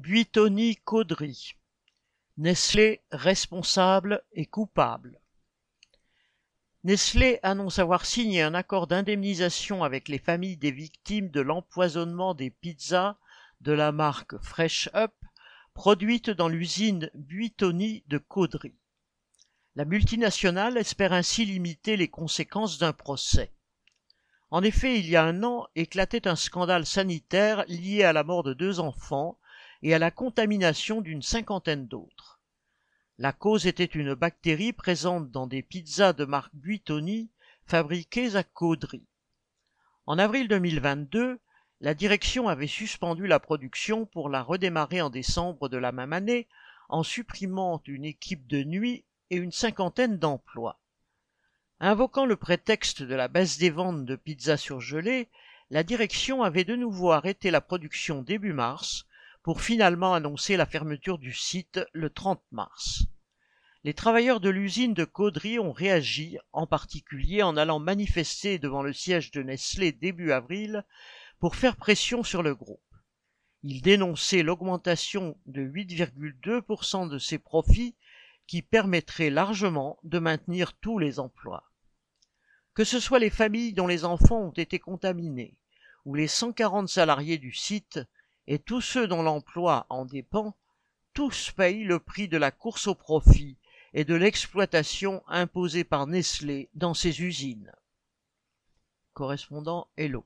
Buitoni-Caudry. Nestlé responsable et coupable. Nestlé annonce avoir signé un accord d'indemnisation avec les familles des victimes de l'empoisonnement des pizzas de la marque Fresh Up produites dans l'usine Buitoni de Caudry. La multinationale espère ainsi limiter les conséquences d'un procès. En effet, il y a un an éclatait un scandale sanitaire lié à la mort de deux enfants et à la contamination d'une cinquantaine d'autres. La cause était une bactérie présente dans des pizzas de marque Buitoni fabriquées à Caudry. En avril 2022, la direction avait suspendu la production pour la redémarrer en décembre de la même année en supprimant une équipe de nuit et une cinquantaine d'emplois. Invoquant le prétexte de la baisse des ventes de pizzas surgelées, la direction avait de nouveau arrêté la production début mars pour finalement annoncer la fermeture du site le 30 mars. Les travailleurs de l'usine de Caudry ont réagi, en particulier en allant manifester devant le siège de Nestlé début avril pour faire pression sur le groupe. Ils dénonçaient l'augmentation de 8,2% de ses profits qui permettrait largement de maintenir tous les emplois. Que ce soit les familles dont les enfants ont été contaminés, ou les 140 salariés du site, et tous ceux dont l'emploi en dépend, tous payent le prix de la course au profit et de l'exploitation imposée par Nestlé dans ses usines. Correspondant Hello.